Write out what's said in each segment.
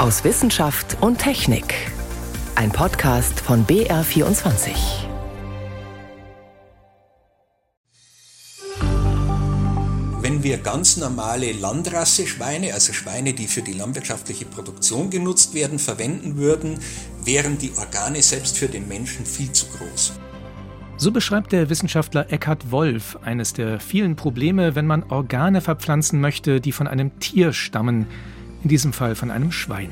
aus Wissenschaft und Technik. Ein Podcast von BR24. Wenn wir ganz normale Landrasse-Schweine, also Schweine, die für die landwirtschaftliche Produktion genutzt werden, verwenden würden, wären die Organe selbst für den Menschen viel zu groß. So beschreibt der Wissenschaftler Eckhard Wolf eines der vielen Probleme, wenn man Organe verpflanzen möchte, die von einem Tier stammen, in diesem Fall von einem Schwein.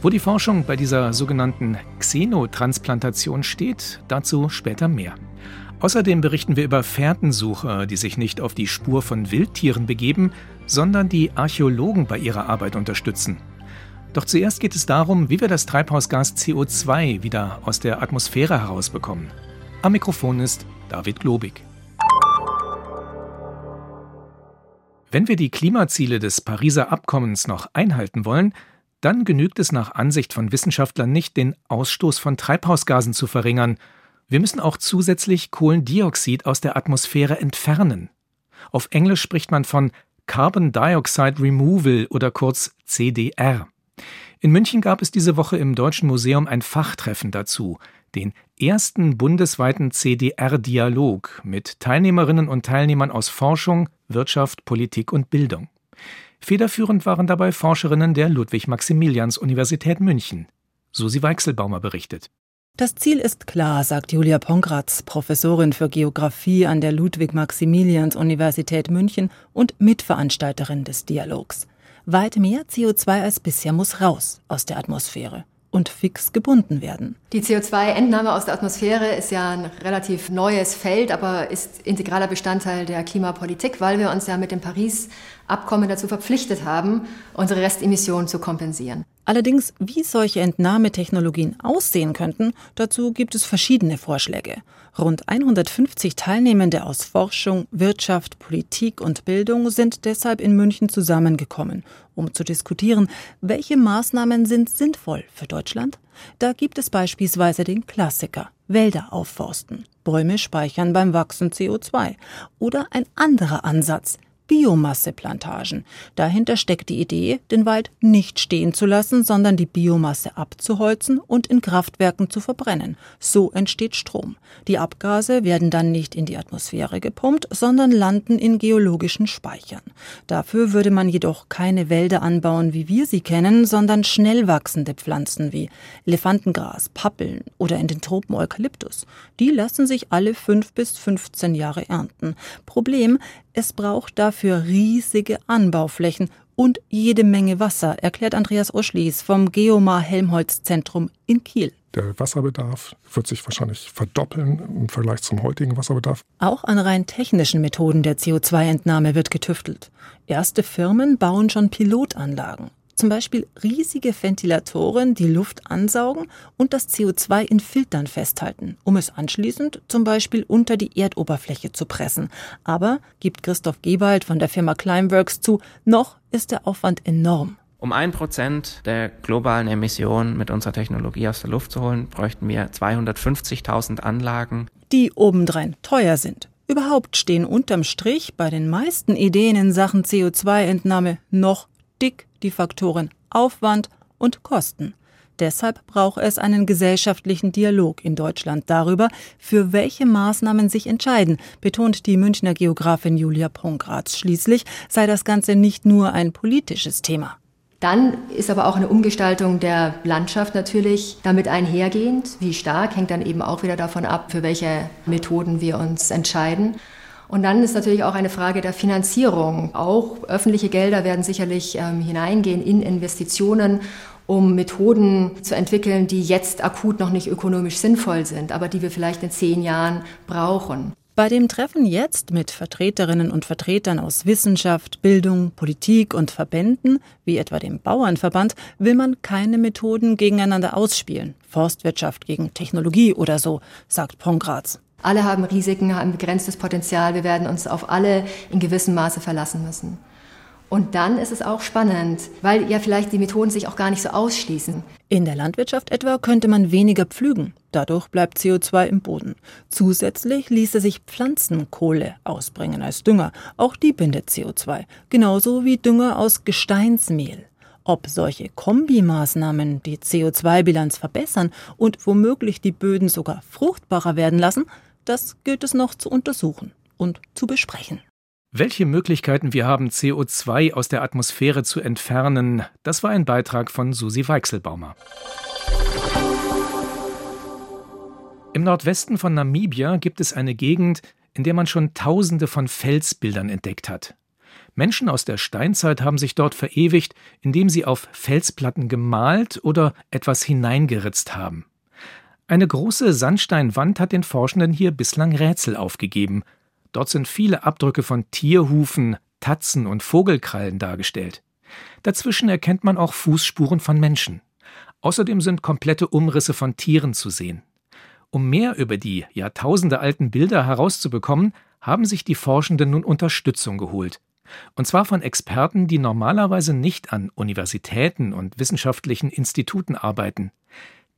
Wo die Forschung bei dieser sogenannten Xenotransplantation steht, dazu später mehr. Außerdem berichten wir über Fährtensucher, die sich nicht auf die Spur von Wildtieren begeben, sondern die Archäologen bei ihrer Arbeit unterstützen. Doch zuerst geht es darum, wie wir das Treibhausgas CO2 wieder aus der Atmosphäre herausbekommen. Am Mikrofon ist David Globig. Wenn wir die Klimaziele des Pariser Abkommens noch einhalten wollen, dann genügt es nach Ansicht von Wissenschaftlern nicht, den Ausstoß von Treibhausgasen zu verringern. Wir müssen auch zusätzlich Kohlendioxid aus der Atmosphäre entfernen. Auf Englisch spricht man von Carbon Dioxide Removal oder kurz CDR. In München gab es diese Woche im Deutschen Museum ein Fachtreffen dazu, den ersten bundesweiten CDR-Dialog mit Teilnehmerinnen und Teilnehmern aus Forschung, Wirtschaft, Politik und Bildung. Federführend waren dabei Forscherinnen der Ludwig-Maximilians-Universität München. Susi Weichselbaumer berichtet. Das Ziel ist klar, sagt Julia Pongratz, Professorin für Geographie an der Ludwig-Maximilians-Universität München und Mitveranstalterin des Dialogs. Weit mehr CO2 als bisher muss raus aus der Atmosphäre und fix gebunden werden. Die CO2-Entnahme aus der Atmosphäre ist ja ein relativ neues Feld, aber ist integraler Bestandteil der Klimapolitik, weil wir uns ja mit dem Paris-Abkommen dazu verpflichtet haben, unsere Restemissionen zu kompensieren. Allerdings, wie solche Entnahmetechnologien aussehen könnten, dazu gibt es verschiedene Vorschläge. Rund 150 Teilnehmende aus Forschung, Wirtschaft, Politik und Bildung sind deshalb in München zusammengekommen, um zu diskutieren, welche Maßnahmen sind sinnvoll für Deutschland. Da gibt es beispielsweise den Klassiker Wälder aufforsten, Bäume speichern beim Wachsen CO2 oder ein anderer Ansatz, Biomasseplantagen. Dahinter steckt die Idee, den Wald nicht stehen zu lassen, sondern die Biomasse abzuholzen und in Kraftwerken zu verbrennen. So entsteht Strom. Die Abgase werden dann nicht in die Atmosphäre gepumpt, sondern landen in geologischen Speichern. Dafür würde man jedoch keine Wälder anbauen, wie wir sie kennen, sondern schnell wachsende Pflanzen wie Elefantengras, Pappeln oder in den Tropen Eukalyptus. Die lassen sich alle fünf bis 15 Jahre ernten. Problem, es braucht dafür riesige Anbauflächen und jede Menge Wasser, erklärt Andreas Oschlies vom Geomar Helmholtz Zentrum in Kiel. Der Wasserbedarf wird sich wahrscheinlich verdoppeln im Vergleich zum heutigen Wasserbedarf. Auch an rein technischen Methoden der CO2-Entnahme wird getüftelt. Erste Firmen bauen schon Pilotanlagen. Zum Beispiel riesige Ventilatoren, die Luft ansaugen und das CO2 in Filtern festhalten, um es anschließend zum Beispiel unter die Erdoberfläche zu pressen. Aber, gibt Christoph Gebald von der Firma Climeworks zu, noch ist der Aufwand enorm. Um ein Prozent der globalen Emissionen mit unserer Technologie aus der Luft zu holen, bräuchten wir 250.000 Anlagen. Die obendrein teuer sind. Überhaupt stehen unterm Strich bei den meisten Ideen in Sachen CO2-Entnahme noch dick die Faktoren Aufwand und Kosten. Deshalb braucht es einen gesellschaftlichen Dialog in Deutschland darüber, für welche Maßnahmen sich entscheiden, betont die Münchner Geografin Julia Pongratz. Schließlich sei das Ganze nicht nur ein politisches Thema. Dann ist aber auch eine Umgestaltung der Landschaft natürlich damit einhergehend. Wie stark hängt dann eben auch wieder davon ab, für welche Methoden wir uns entscheiden. Und dann ist natürlich auch eine Frage der Finanzierung. Auch öffentliche Gelder werden sicherlich ähm, hineingehen in Investitionen, um Methoden zu entwickeln, die jetzt akut noch nicht ökonomisch sinnvoll sind, aber die wir vielleicht in zehn Jahren brauchen. Bei dem Treffen jetzt mit Vertreterinnen und Vertretern aus Wissenschaft, Bildung, Politik und Verbänden, wie etwa dem Bauernverband, will man keine Methoden gegeneinander ausspielen. Forstwirtschaft gegen Technologie oder so, sagt Pongratz. Alle haben Risiken, haben begrenztes Potenzial. Wir werden uns auf alle in gewissem Maße verlassen müssen. Und dann ist es auch spannend, weil ja vielleicht die Methoden sich auch gar nicht so ausschließen. In der Landwirtschaft etwa könnte man weniger pflügen. Dadurch bleibt CO2 im Boden. Zusätzlich ließe sich Pflanzenkohle ausbringen als Dünger. Auch die bindet CO2. Genauso wie Dünger aus Gesteinsmehl. Ob solche Kombimaßnahmen die CO2-Bilanz verbessern und womöglich die Böden sogar fruchtbarer werden lassen, das gilt es noch zu untersuchen und zu besprechen. Welche Möglichkeiten wir haben, CO2 aus der Atmosphäre zu entfernen, das war ein Beitrag von Susi Weichselbaumer. Im Nordwesten von Namibia gibt es eine Gegend, in der man schon Tausende von Felsbildern entdeckt hat. Menschen aus der Steinzeit haben sich dort verewigt, indem sie auf Felsplatten gemalt oder etwas hineingeritzt haben. Eine große Sandsteinwand hat den Forschenden hier bislang Rätsel aufgegeben. Dort sind viele Abdrücke von Tierhufen, Tatzen und Vogelkrallen dargestellt. Dazwischen erkennt man auch Fußspuren von Menschen. Außerdem sind komplette Umrisse von Tieren zu sehen. Um mehr über die jahrtausendealten Bilder herauszubekommen, haben sich die Forschenden nun Unterstützung geholt. Und zwar von Experten, die normalerweise nicht an Universitäten und wissenschaftlichen Instituten arbeiten.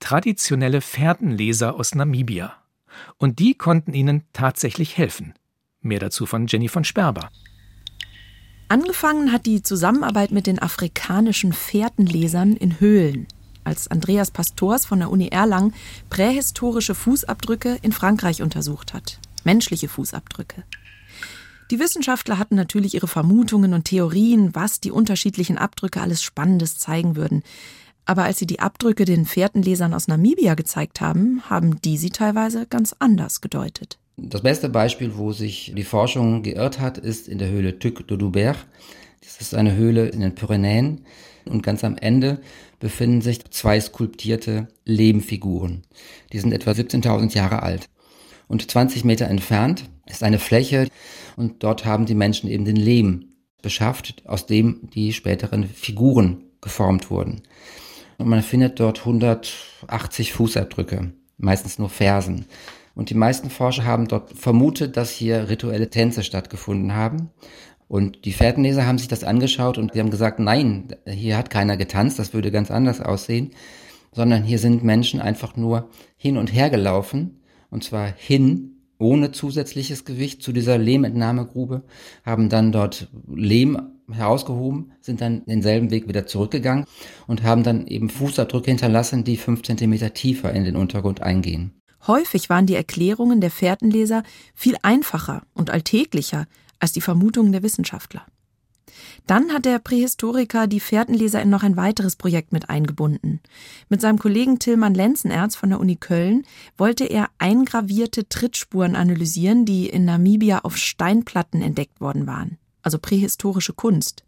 Traditionelle Fährtenleser aus Namibia. Und die konnten ihnen tatsächlich helfen. Mehr dazu von Jenny von Sperber. Angefangen hat die Zusammenarbeit mit den afrikanischen Fährtenlesern in Höhlen, als Andreas Pastors von der Uni Erlangen prähistorische Fußabdrücke in Frankreich untersucht hat. Menschliche Fußabdrücke. Die Wissenschaftler hatten natürlich ihre Vermutungen und Theorien, was die unterschiedlichen Abdrücke alles Spannendes zeigen würden. Aber als sie die Abdrücke den Fährtenlesern aus Namibia gezeigt haben, haben die sie teilweise ganz anders gedeutet. Das beste Beispiel, wo sich die Forschung geirrt hat, ist in der Höhle Tuc de Doubert. Das ist eine Höhle in den Pyrenäen. Und ganz am Ende befinden sich zwei skulptierte Lehmfiguren. Die sind etwa 17.000 Jahre alt. Und 20 Meter entfernt ist eine Fläche und dort haben die Menschen eben den Lehm beschafft, aus dem die späteren Figuren geformt wurden. Und man findet dort 180 Fußabdrücke, meistens nur Fersen. Und die meisten Forscher haben dort vermutet, dass hier rituelle Tänze stattgefunden haben. Und die Fährtenleser haben sich das angeschaut und die haben gesagt, nein, hier hat keiner getanzt, das würde ganz anders aussehen, sondern hier sind Menschen einfach nur hin und her gelaufen und zwar hin ohne zusätzliches Gewicht zu dieser Lehmentnahmegrube, haben dann dort Lehm herausgehoben, sind dann denselben Weg wieder zurückgegangen und haben dann eben Fußabdrücke hinterlassen, die fünf Zentimeter tiefer in den Untergrund eingehen. Häufig waren die Erklärungen der Fährtenleser viel einfacher und alltäglicher als die Vermutungen der Wissenschaftler. Dann hat der Prähistoriker die Fährtenleser in noch ein weiteres Projekt mit eingebunden. Mit seinem Kollegen Tillmann Lenzenerz von der Uni Köln wollte er eingravierte Trittspuren analysieren, die in Namibia auf Steinplatten entdeckt worden waren, also prähistorische Kunst.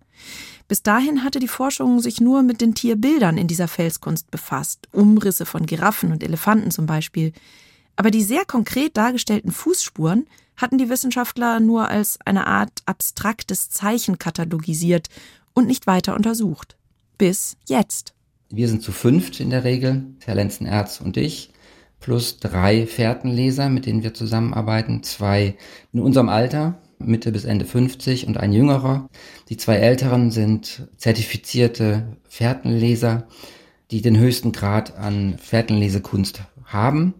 Bis dahin hatte die Forschung sich nur mit den Tierbildern in dieser Felskunst befasst, Umrisse von Giraffen und Elefanten zum Beispiel. Aber die sehr konkret dargestellten Fußspuren hatten die Wissenschaftler nur als eine Art abstraktes Zeichen katalogisiert und nicht weiter untersucht. Bis jetzt. Wir sind zu fünft in der Regel, Herr Lenzenerz und ich, plus drei Fährtenleser, mit denen wir zusammenarbeiten, zwei in unserem Alter, Mitte bis Ende 50 und ein jüngerer. Die zwei älteren sind zertifizierte Fährtenleser, die den höchsten Grad an Fährtenlesekunst haben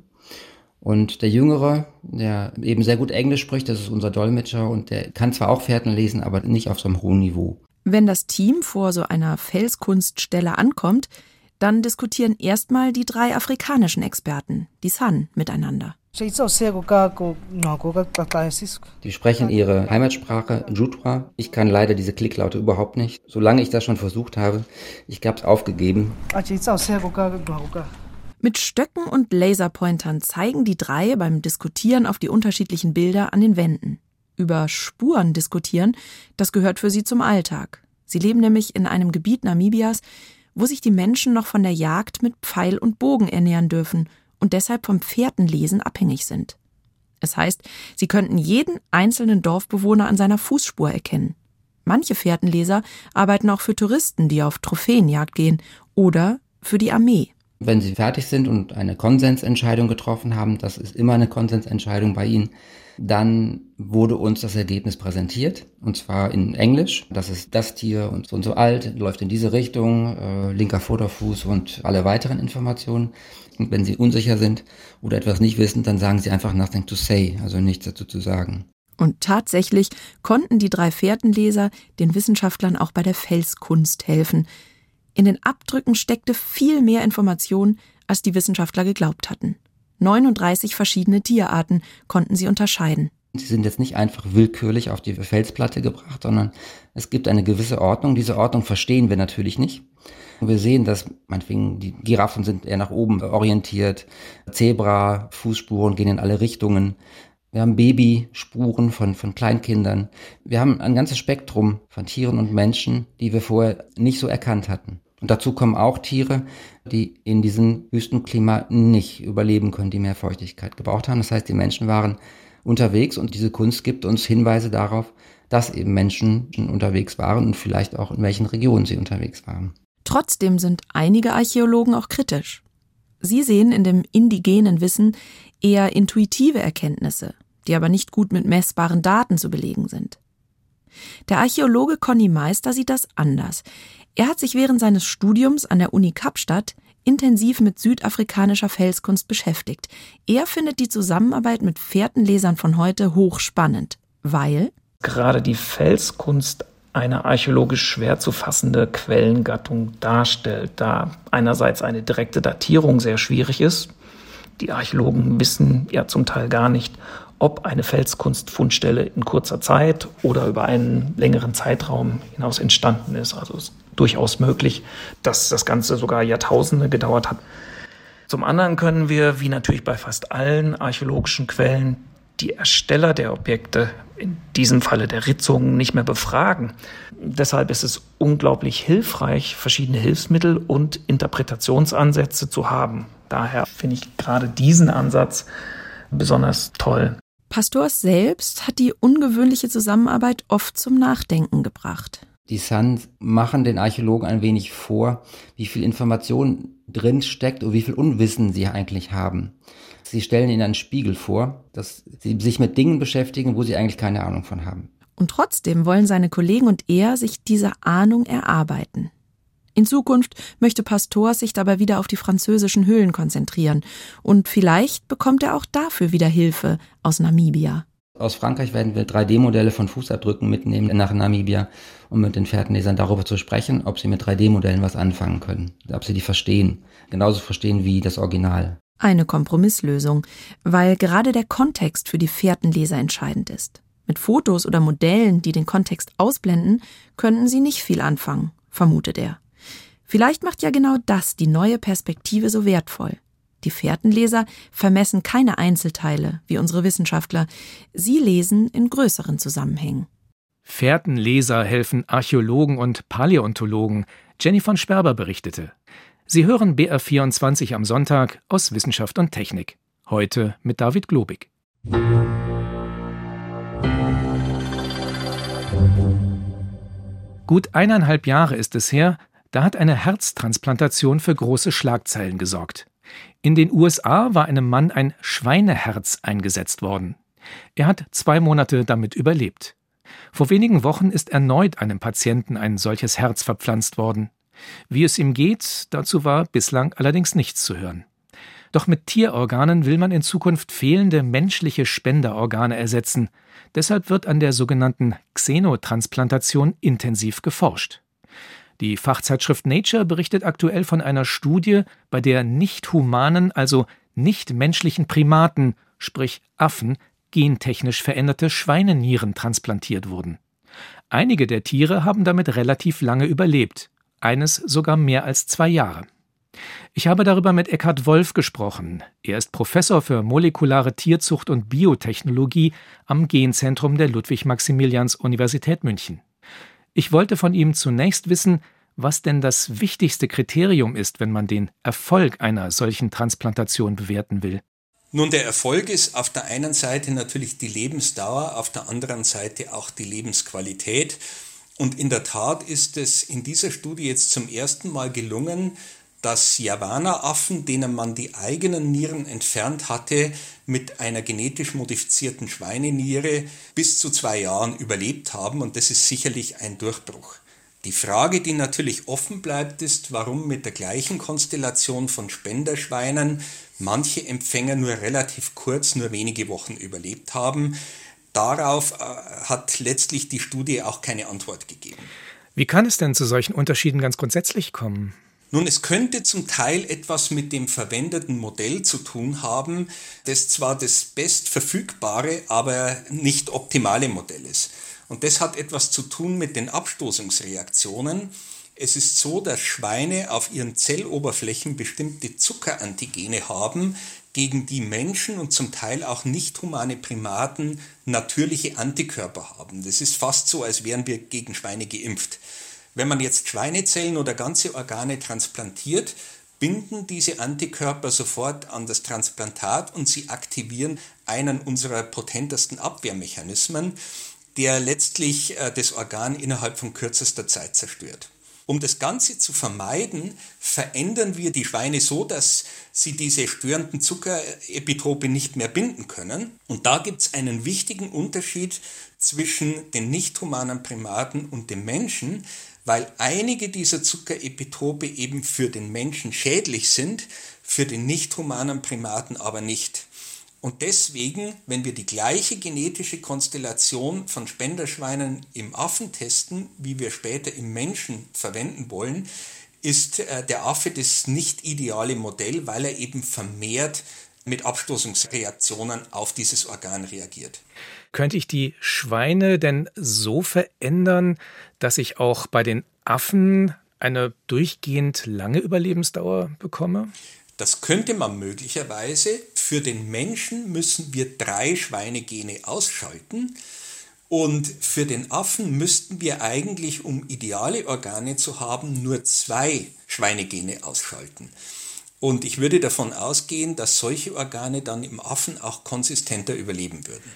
und der Jüngere, der eben sehr gut Englisch spricht, das ist unser Dolmetscher und der kann zwar auch Fährten lesen, aber nicht auf so einem hohen Niveau. Wenn das Team vor so einer Felskunststelle ankommt, dann diskutieren erstmal die drei afrikanischen Experten, die San, miteinander. Die sprechen ihre Heimatsprache, Jutwa. Ich kann leider diese Klicklaute überhaupt nicht. Solange ich das schon versucht habe, ich habe es aufgegeben. Mit Stöcken und Laserpointern zeigen die drei beim Diskutieren auf die unterschiedlichen Bilder an den Wänden. Über Spuren diskutieren, das gehört für sie zum Alltag. Sie leben nämlich in einem Gebiet Namibias, wo sich die Menschen noch von der Jagd mit Pfeil und Bogen ernähren dürfen und deshalb vom Pferdenlesen abhängig sind. Es heißt, sie könnten jeden einzelnen Dorfbewohner an seiner Fußspur erkennen. Manche Fährtenleser arbeiten auch für Touristen, die auf Trophäenjagd gehen, oder für die Armee. Wenn Sie fertig sind und eine Konsensentscheidung getroffen haben, das ist immer eine Konsensentscheidung bei Ihnen, dann wurde uns das Ergebnis präsentiert und zwar in Englisch. Das ist das Tier und so und so alt, läuft in diese Richtung, äh, linker Vorderfuß und alle weiteren Informationen. Und wenn Sie unsicher sind oder etwas nicht wissen, dann sagen Sie einfach nothing to say, also nichts dazu zu sagen. Und tatsächlich konnten die drei Fährtenleser den Wissenschaftlern auch bei der Felskunst helfen. In den Abdrücken steckte viel mehr Information, als die Wissenschaftler geglaubt hatten. 39 verschiedene Tierarten konnten sie unterscheiden. Sie sind jetzt nicht einfach willkürlich auf die Felsplatte gebracht, sondern es gibt eine gewisse Ordnung. Diese Ordnung verstehen wir natürlich nicht. Wir sehen, dass meinetwegen die Giraffen sind eher nach oben orientiert, Zebra, Fußspuren gehen in alle Richtungen. Wir haben Babyspuren von, von Kleinkindern. Wir haben ein ganzes Spektrum von Tieren und Menschen, die wir vorher nicht so erkannt hatten. Und dazu kommen auch Tiere, die in diesem Wüstenklima nicht überleben können, die mehr Feuchtigkeit gebraucht haben. Das heißt, die Menschen waren unterwegs und diese Kunst gibt uns Hinweise darauf, dass eben Menschen unterwegs waren und vielleicht auch in welchen Regionen sie unterwegs waren. Trotzdem sind einige Archäologen auch kritisch. Sie sehen in dem indigenen Wissen eher intuitive Erkenntnisse, die aber nicht gut mit messbaren Daten zu belegen sind. Der Archäologe Conny Meister sieht das anders. Er hat sich während seines Studiums an der Uni Kapstadt intensiv mit südafrikanischer Felskunst beschäftigt. Er findet die Zusammenarbeit mit Fährtenlesern von heute hochspannend, weil gerade die Felskunst eine archäologisch schwer zu fassende Quellengattung darstellt, da einerseits eine direkte Datierung sehr schwierig ist. Die Archäologen wissen ja zum Teil gar nicht, ob eine Felskunstfundstelle in kurzer Zeit oder über einen längeren Zeitraum hinaus entstanden ist. Also es ist durchaus möglich, dass das Ganze sogar Jahrtausende gedauert hat. Zum anderen können wir, wie natürlich bei fast allen archäologischen Quellen, die Ersteller der Objekte, in diesem Falle der Ritzungen, nicht mehr befragen. Deshalb ist es unglaublich hilfreich, verschiedene Hilfsmittel und Interpretationsansätze zu haben. Daher finde ich gerade diesen Ansatz besonders toll. Pastors selbst hat die ungewöhnliche Zusammenarbeit oft zum Nachdenken gebracht. Die Suns machen den Archäologen ein wenig vor, wie viel Information drin steckt und wie viel Unwissen sie eigentlich haben. Sie stellen ihnen einen Spiegel vor, dass sie sich mit Dingen beschäftigen, wo sie eigentlich keine Ahnung von haben. Und trotzdem wollen seine Kollegen und er sich diese Ahnung erarbeiten. In Zukunft möchte Pastor sich dabei wieder auf die französischen Höhlen konzentrieren und vielleicht bekommt er auch dafür wieder Hilfe aus Namibia. Aus Frankreich werden wir 3D-Modelle von Fußabdrücken mitnehmen nach Namibia, um mit den Fährtenlesern darüber zu sprechen, ob sie mit 3D-Modellen was anfangen können, ob sie die verstehen, genauso verstehen wie das Original eine Kompromisslösung, weil gerade der Kontext für die Fährtenleser entscheidend ist. Mit Fotos oder Modellen, die den Kontext ausblenden, könnten sie nicht viel anfangen, vermutet er. Vielleicht macht ja genau das die neue Perspektive so wertvoll. Die Fährtenleser vermessen keine Einzelteile, wie unsere Wissenschaftler. Sie lesen in größeren Zusammenhängen. Fährtenleser helfen Archäologen und Paläontologen. Jenny von Sperber berichtete. Sie hören BR24 am Sonntag aus Wissenschaft und Technik. Heute mit David Globig. Gut eineinhalb Jahre ist es her, da hat eine Herztransplantation für große Schlagzeilen gesorgt. In den USA war einem Mann ein Schweineherz eingesetzt worden. Er hat zwei Monate damit überlebt. Vor wenigen Wochen ist erneut einem Patienten ein solches Herz verpflanzt worden. Wie es ihm geht, dazu war bislang allerdings nichts zu hören. Doch mit Tierorganen will man in Zukunft fehlende menschliche Spenderorgane ersetzen. Deshalb wird an der sogenannten Xenotransplantation intensiv geforscht. Die Fachzeitschrift Nature berichtet aktuell von einer Studie, bei der nicht humanen, also nicht menschlichen Primaten, sprich Affen, gentechnisch veränderte Schweinenieren transplantiert wurden. Einige der Tiere haben damit relativ lange überlebt eines sogar mehr als zwei Jahre. Ich habe darüber mit Eckhard Wolf gesprochen. Er ist Professor für molekulare Tierzucht und Biotechnologie am Genzentrum der Ludwig-Maximilians-Universität München. Ich wollte von ihm zunächst wissen, was denn das wichtigste Kriterium ist, wenn man den Erfolg einer solchen Transplantation bewerten will. Nun, der Erfolg ist auf der einen Seite natürlich die Lebensdauer, auf der anderen Seite auch die Lebensqualität. Und in der Tat ist es in dieser Studie jetzt zum ersten Mal gelungen, dass Javana-Affen, denen man die eigenen Nieren entfernt hatte, mit einer genetisch modifizierten Schweineniere bis zu zwei Jahren überlebt haben. Und das ist sicherlich ein Durchbruch. Die Frage, die natürlich offen bleibt, ist, warum mit der gleichen Konstellation von Spenderschweinen manche Empfänger nur relativ kurz, nur wenige Wochen überlebt haben. Darauf äh, hat letztlich die Studie auch keine Antwort gegeben. Wie kann es denn zu solchen Unterschieden ganz grundsätzlich kommen? Nun, es könnte zum Teil etwas mit dem verwendeten Modell zu tun haben, das zwar das bestverfügbare, aber nicht optimale Modell ist. Und das hat etwas zu tun mit den Abstoßungsreaktionen. Es ist so, dass Schweine auf ihren Zelloberflächen bestimmte Zuckerantigene haben, gegen die Menschen und zum Teil auch nicht humane Primaten natürliche Antikörper haben. Das ist fast so, als wären wir gegen Schweine geimpft. Wenn man jetzt Schweinezellen oder ganze Organe transplantiert, binden diese Antikörper sofort an das Transplantat und sie aktivieren einen unserer potentesten Abwehrmechanismen, der letztlich äh, das Organ innerhalb von kürzester Zeit zerstört. Um das Ganze zu vermeiden, verändern wir die Schweine so, dass sie diese störenden Zuckerepitrope nicht mehr binden können. Und da gibt es einen wichtigen Unterschied zwischen den nicht humanen Primaten und dem Menschen, weil einige dieser Zuckerepitrope eben für den Menschen schädlich sind, für den nicht humanen Primaten aber nicht. Und deswegen, wenn wir die gleiche genetische Konstellation von Spenderschweinen im Affen testen, wie wir später im Menschen verwenden wollen, ist äh, der Affe das nicht ideale Modell, weil er eben vermehrt mit Abstoßungsreaktionen auf dieses Organ reagiert. Könnte ich die Schweine denn so verändern, dass ich auch bei den Affen eine durchgehend lange Überlebensdauer bekomme? Das könnte man möglicherweise. Für den Menschen müssen wir drei Schweinegene ausschalten. Und für den Affen müssten wir eigentlich, um ideale Organe zu haben, nur zwei Schweinegene ausschalten. Und ich würde davon ausgehen, dass solche Organe dann im Affen auch konsistenter überleben würden.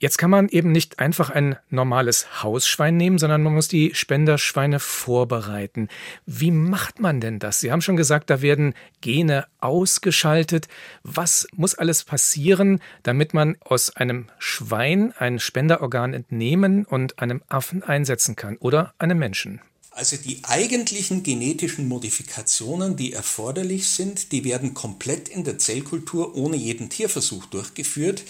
Jetzt kann man eben nicht einfach ein normales Hausschwein nehmen, sondern man muss die Spenderschweine vorbereiten. Wie macht man denn das? Sie haben schon gesagt, da werden Gene ausgeschaltet. Was muss alles passieren, damit man aus einem Schwein ein Spenderorgan entnehmen und einem Affen einsetzen kann oder einem Menschen? Also die eigentlichen genetischen Modifikationen, die erforderlich sind, die werden komplett in der Zellkultur ohne jeden Tierversuch durchgeführt.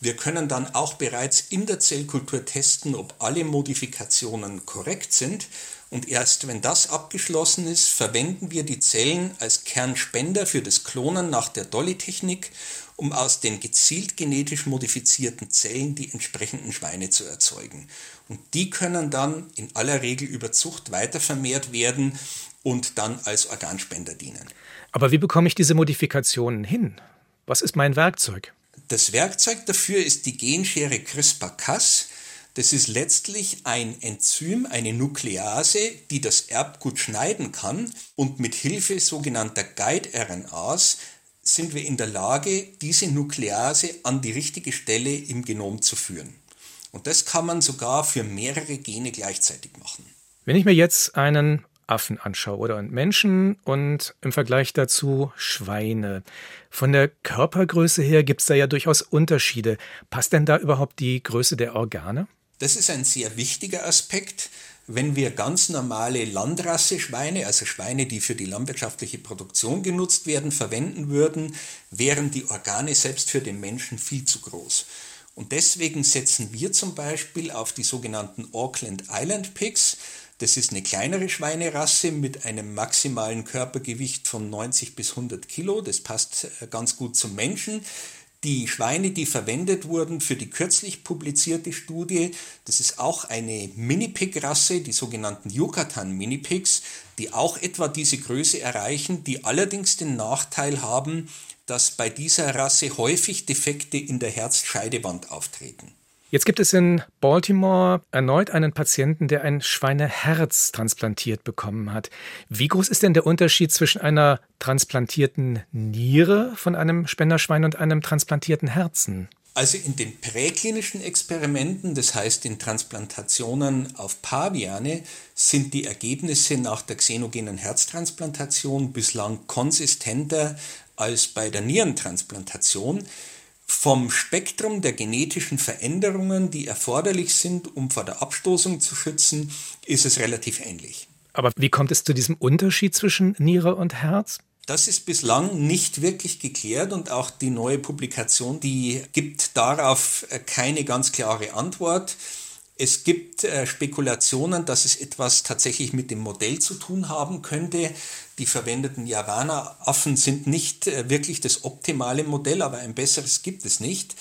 Wir können dann auch bereits in der Zellkultur testen, ob alle Modifikationen korrekt sind. Und erst wenn das abgeschlossen ist, verwenden wir die Zellen als Kernspender für das Klonen nach der Dolly-Technik, um aus den gezielt genetisch modifizierten Zellen die entsprechenden Schweine zu erzeugen. Und die können dann in aller Regel über Zucht weitervermehrt werden und dann als Organspender dienen. Aber wie bekomme ich diese Modifikationen hin? Was ist mein Werkzeug? Das Werkzeug dafür ist die Genschere CRISPR-Cas. Das ist letztlich ein Enzym, eine Nuklease, die das Erbgut schneiden kann und mit Hilfe sogenannter Guide-RNAs sind wir in der Lage, diese Nuklease an die richtige Stelle im Genom zu führen. Und das kann man sogar für mehrere Gene gleichzeitig machen. Wenn ich mir jetzt einen Affen anschaue oder Menschen und im Vergleich dazu Schweine. Von der Körpergröße her gibt es da ja durchaus Unterschiede. Passt denn da überhaupt die Größe der Organe? Das ist ein sehr wichtiger Aspekt. Wenn wir ganz normale Landrasse-Schweine, also Schweine, die für die landwirtschaftliche Produktion genutzt werden, verwenden würden, wären die Organe selbst für den Menschen viel zu groß. Und deswegen setzen wir zum Beispiel auf die sogenannten Auckland Island Pigs. Das ist eine kleinere Schweinerasse mit einem maximalen Körpergewicht von 90 bis 100 Kilo. Das passt äh, ganz gut zum Menschen. Die Schweine, die verwendet wurden für die kürzlich publizierte Studie, das ist auch eine Minipig-Rasse, die sogenannten Yucatan-Minipigs, die auch etwa diese Größe erreichen, die allerdings den Nachteil haben, dass bei dieser Rasse häufig Defekte in der Herzscheidewand auftreten. Jetzt gibt es in Baltimore erneut einen Patienten, der ein Schweineherz transplantiert bekommen hat. Wie groß ist denn der Unterschied zwischen einer transplantierten Niere von einem Spenderschwein und einem transplantierten Herzen? Also in den präklinischen Experimenten, das heißt in Transplantationen auf Paviane, sind die Ergebnisse nach der xenogenen Herztransplantation bislang konsistenter als bei der Nierentransplantation. Vom Spektrum der genetischen Veränderungen, die erforderlich sind, um vor der Abstoßung zu schützen, ist es relativ ähnlich. Aber wie kommt es zu diesem Unterschied zwischen Niere und Herz? Das ist bislang nicht wirklich geklärt und auch die neue Publikation, die gibt darauf keine ganz klare Antwort. Es gibt äh, Spekulationen, dass es etwas tatsächlich mit dem Modell zu tun haben könnte. Die verwendeten Javana-Affen sind nicht äh, wirklich das optimale Modell, aber ein besseres gibt es nicht.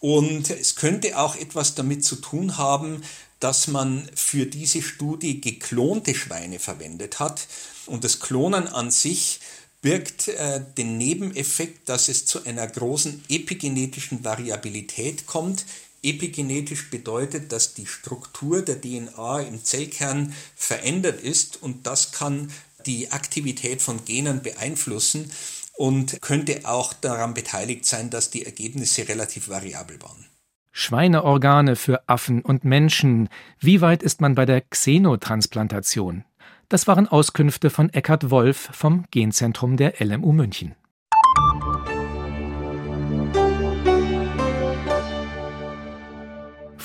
Und es könnte auch etwas damit zu tun haben, dass man für diese Studie geklonte Schweine verwendet hat. Und das Klonen an sich birgt äh, den Nebeneffekt, dass es zu einer großen epigenetischen Variabilität kommt. Epigenetisch bedeutet, dass die Struktur der DNA im Zellkern verändert ist und das kann die Aktivität von Genen beeinflussen und könnte auch daran beteiligt sein, dass die Ergebnisse relativ variabel waren. Schweineorgane für Affen und Menschen. Wie weit ist man bei der Xenotransplantation? Das waren Auskünfte von Eckhard Wolf vom Genzentrum der LMU München.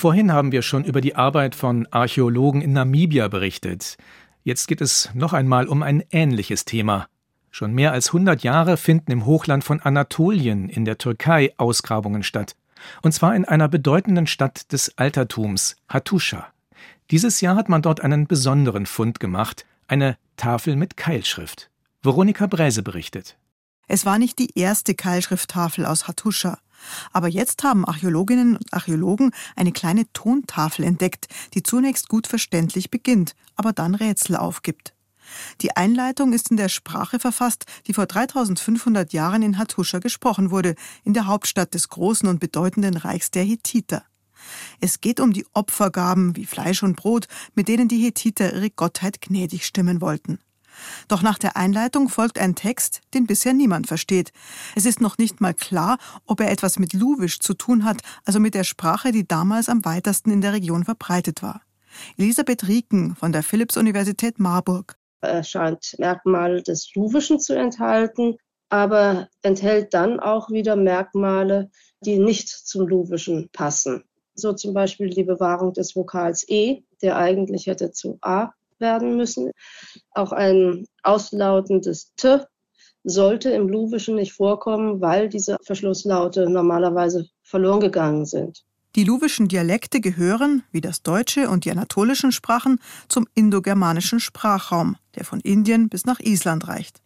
Vorhin haben wir schon über die Arbeit von Archäologen in Namibia berichtet. Jetzt geht es noch einmal um ein ähnliches Thema. Schon mehr als 100 Jahre finden im Hochland von Anatolien in der Türkei Ausgrabungen statt. Und zwar in einer bedeutenden Stadt des Altertums, Hattusha. Dieses Jahr hat man dort einen besonderen Fund gemacht, eine Tafel mit Keilschrift. Veronika Bräse berichtet. Es war nicht die erste Keilschrifttafel aus Hattusha. Aber jetzt haben Archäologinnen und Archäologen eine kleine Tontafel entdeckt, die zunächst gut verständlich beginnt, aber dann Rätsel aufgibt. Die Einleitung ist in der Sprache verfasst, die vor 3500 Jahren in Hattusha gesprochen wurde, in der Hauptstadt des großen und bedeutenden Reichs der Hethiter. Es geht um die Opfergaben wie Fleisch und Brot, mit denen die Hethiter ihre Gottheit gnädig stimmen wollten. Doch nach der Einleitung folgt ein Text, den bisher niemand versteht. Es ist noch nicht mal klar, ob er etwas mit Luwisch zu tun hat, also mit der Sprache, die damals am weitesten in der Region verbreitet war. Elisabeth Rieken von der Philipps-Universität Marburg. Er scheint Merkmale des Luwischen zu enthalten, aber enthält dann auch wieder Merkmale, die nicht zum Luwischen passen so zum Beispiel die Bewahrung des Vokals E, der eigentlich hätte zu A werden müssen. Auch ein auslautendes T sollte im Luwischen nicht vorkommen, weil diese Verschlusslaute normalerweise verloren gegangen sind. Die luwischen Dialekte gehören, wie das Deutsche und die anatolischen Sprachen, zum indogermanischen Sprachraum, der von Indien bis nach Island reicht.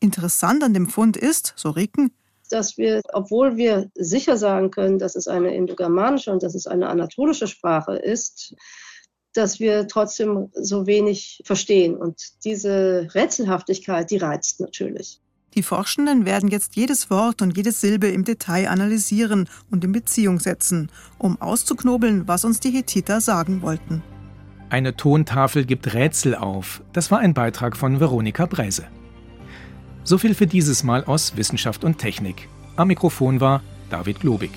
Interessant an dem Fund ist, so Ricken, dass wir, obwohl wir sicher sagen können, dass es eine indogermanische und dass es eine anatolische Sprache ist, dass wir trotzdem so wenig verstehen. Und diese Rätselhaftigkeit, die reizt natürlich. Die Forschenden werden jetzt jedes Wort und jede Silbe im Detail analysieren und in Beziehung setzen, um auszuknobeln, was uns die Hethiter sagen wollten. Eine Tontafel gibt Rätsel auf. Das war ein Beitrag von Veronika Bräse. So viel für dieses Mal aus Wissenschaft und Technik. Am Mikrofon war David Globig.